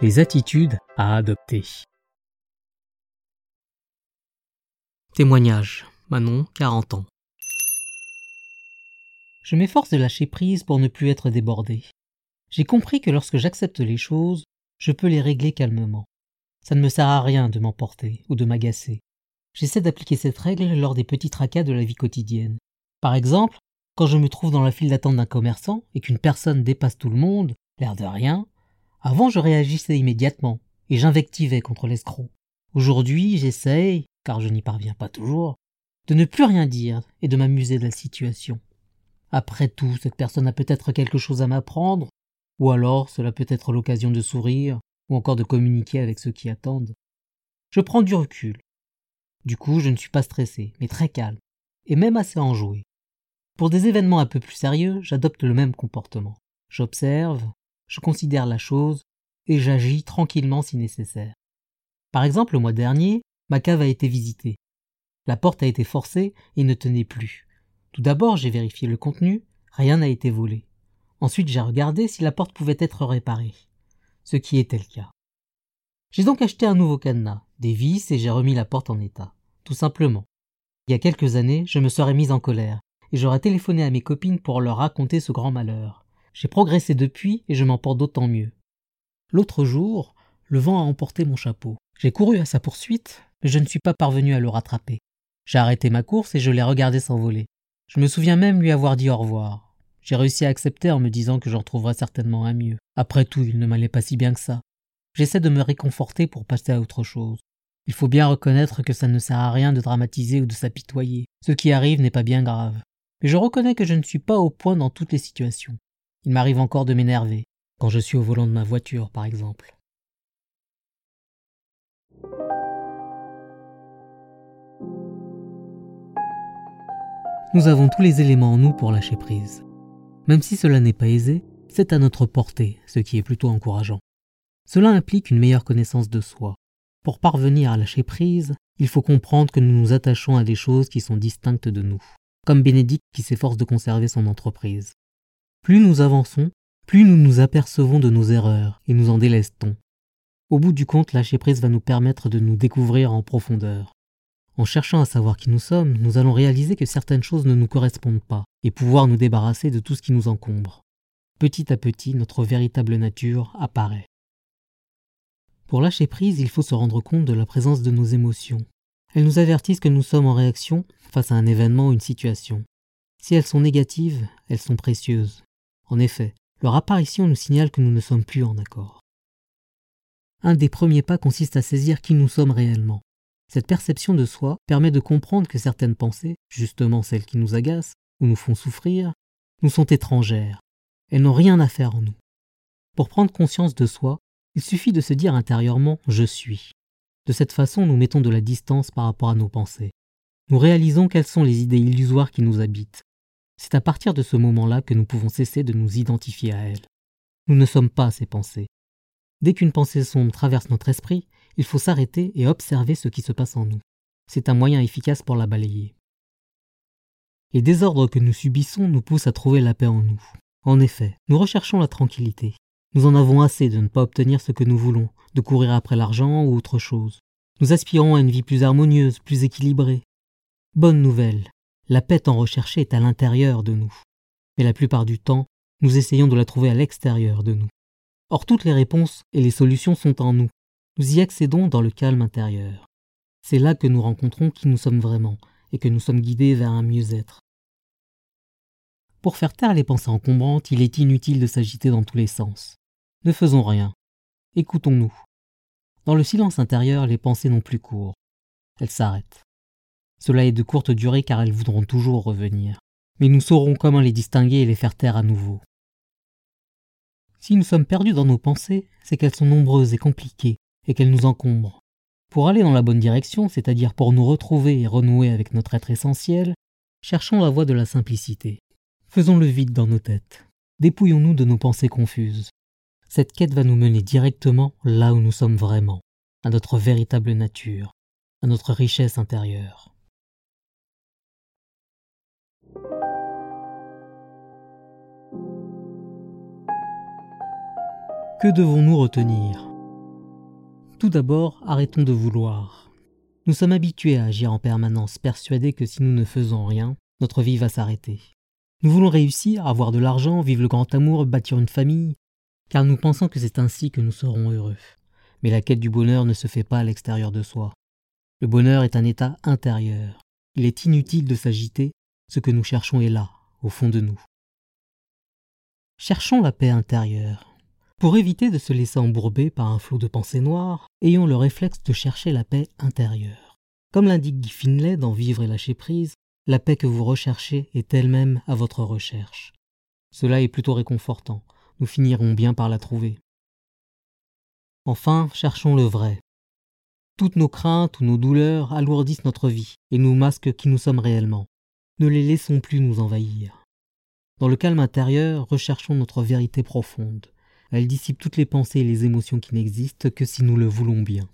Les attitudes à adopter. Témoignage. Manon, 40 ans. Je m'efforce de lâcher prise pour ne plus être débordé. J'ai compris que lorsque j'accepte les choses, je peux les régler calmement. Ça ne me sert à rien de m'emporter ou de m'agacer. J'essaie d'appliquer cette règle lors des petits tracas de la vie quotidienne. Par exemple, quand je me trouve dans la file d'attente d'un commerçant et qu'une personne dépasse tout le monde, l'air de rien, avant je réagissais immédiatement et j'invectivais contre l'escroc. Aujourd'hui, j'essaye, car je n'y parviens pas toujours, de ne plus rien dire et de m'amuser de la situation. Après tout, cette personne a peut-être quelque chose à m'apprendre, ou alors cela peut être l'occasion de sourire, ou encore de communiquer avec ceux qui attendent. Je prends du recul. Du coup, je ne suis pas stressé, mais très calme, et même assez enjoué. Pour des événements un peu plus sérieux, j'adopte le même comportement. J'observe, je considère la chose, et j'agis tranquillement si nécessaire. Par exemple, le mois dernier, ma cave a été visitée. La porte a été forcée et ne tenait plus. Tout d'abord, j'ai vérifié le contenu, rien n'a été volé. Ensuite, j'ai regardé si la porte pouvait être réparée, ce qui était le cas. J'ai donc acheté un nouveau cadenas, des vis et j'ai remis la porte en état, tout simplement. Il y a quelques années, je me serais mise en colère et j'aurais téléphoné à mes copines pour leur raconter ce grand malheur. J'ai progressé depuis et je m'en porte d'autant mieux. L'autre jour, le vent a emporté mon chapeau. J'ai couru à sa poursuite, mais je ne suis pas parvenu à le rattraper. J'ai arrêté ma course et je l'ai regardé s'envoler. Je me souviens même lui avoir dit au revoir. J'ai réussi à accepter en me disant que j'en trouverais certainement un mieux. Après tout, il ne m'allait pas si bien que ça. J'essaie de me réconforter pour passer à autre chose. Il faut bien reconnaître que ça ne sert à rien de dramatiser ou de s'apitoyer. Ce qui arrive n'est pas bien grave. Mais je reconnais que je ne suis pas au point dans toutes les situations. Il m'arrive encore de m'énerver, quand je suis au volant de ma voiture, par exemple. Nous avons tous les éléments en nous pour lâcher prise. Même si cela n'est pas aisé, c'est à notre portée, ce qui est plutôt encourageant. Cela implique une meilleure connaissance de soi. Pour parvenir à lâcher prise, il faut comprendre que nous nous attachons à des choses qui sont distinctes de nous comme Bénédicte qui s'efforce de conserver son entreprise. Plus nous avançons, plus nous nous apercevons de nos erreurs et nous en délestons. Au bout du compte, lâcher prise va nous permettre de nous découvrir en profondeur. En cherchant à savoir qui nous sommes, nous allons réaliser que certaines choses ne nous correspondent pas et pouvoir nous débarrasser de tout ce qui nous encombre. Petit à petit, notre véritable nature apparaît. Pour lâcher prise, il faut se rendre compte de la présence de nos émotions, elles nous avertissent que nous sommes en réaction face à un événement ou une situation. Si elles sont négatives, elles sont précieuses. En effet, leur apparition nous signale que nous ne sommes plus en accord. Un des premiers pas consiste à saisir qui nous sommes réellement. Cette perception de soi permet de comprendre que certaines pensées, justement celles qui nous agacent ou nous font souffrir, nous sont étrangères. Elles n'ont rien à faire en nous. Pour prendre conscience de soi, il suffit de se dire intérieurement je suis. De cette façon, nous mettons de la distance par rapport à nos pensées. Nous réalisons quelles sont les idées illusoires qui nous habitent. C'est à partir de ce moment-là que nous pouvons cesser de nous identifier à elles. Nous ne sommes pas ces pensées. Dès qu'une pensée sombre traverse notre esprit, il faut s'arrêter et observer ce qui se passe en nous. C'est un moyen efficace pour la balayer. Les désordres que nous subissons nous poussent à trouver la paix en nous. En effet, nous recherchons la tranquillité. Nous en avons assez de ne pas obtenir ce que nous voulons, de courir après l'argent ou autre chose. Nous aspirons à une vie plus harmonieuse, plus équilibrée. Bonne nouvelle, la paix tant recherchée est à l'intérieur de nous. Mais la plupart du temps, nous essayons de la trouver à l'extérieur de nous. Or toutes les réponses et les solutions sont en nous. Nous y accédons dans le calme intérieur. C'est là que nous rencontrons qui nous sommes vraiment et que nous sommes guidés vers un mieux-être. Pour faire taire les pensées encombrantes, il est inutile de s'agiter dans tous les sens. Ne faisons rien. Écoutons-nous. Dans le silence intérieur, les pensées n'ont plus cours. Elles s'arrêtent. Cela est de courte durée car elles voudront toujours revenir. Mais nous saurons comment les distinguer et les faire taire à nouveau. Si nous sommes perdus dans nos pensées, c'est qu'elles sont nombreuses et compliquées, et qu'elles nous encombrent. Pour aller dans la bonne direction, c'est-à-dire pour nous retrouver et renouer avec notre être essentiel, cherchons la voie de la simplicité. Faisons le vide dans nos têtes. Dépouillons-nous de nos pensées confuses. Cette quête va nous mener directement là où nous sommes vraiment, à notre véritable nature, à notre richesse intérieure. Que devons-nous retenir? Tout d'abord, arrêtons de vouloir. Nous sommes habitués à agir en permanence, persuadés que si nous ne faisons rien, notre vie va s'arrêter. Nous voulons réussir, avoir de l'argent, vivre le grand amour, bâtir une famille, car nous pensons que c'est ainsi que nous serons heureux. Mais la quête du bonheur ne se fait pas à l'extérieur de soi. Le bonheur est un état intérieur. Il est inutile de s'agiter, ce que nous cherchons est là, au fond de nous. Cherchons la paix intérieure. Pour éviter de se laisser embourber par un flot de pensées noires, ayons le réflexe de chercher la paix intérieure. Comme l'indique Guy Finlay dans Vivre et lâcher prise, la paix que vous recherchez est elle-même à votre recherche. Cela est plutôt réconfortant, nous finirons bien par la trouver. Enfin, cherchons le vrai. Toutes nos craintes ou nos douleurs alourdissent notre vie et nous masquent qui nous sommes réellement. Ne les laissons plus nous envahir. Dans le calme intérieur, recherchons notre vérité profonde. Elle dissipe toutes les pensées et les émotions qui n'existent que si nous le voulons bien.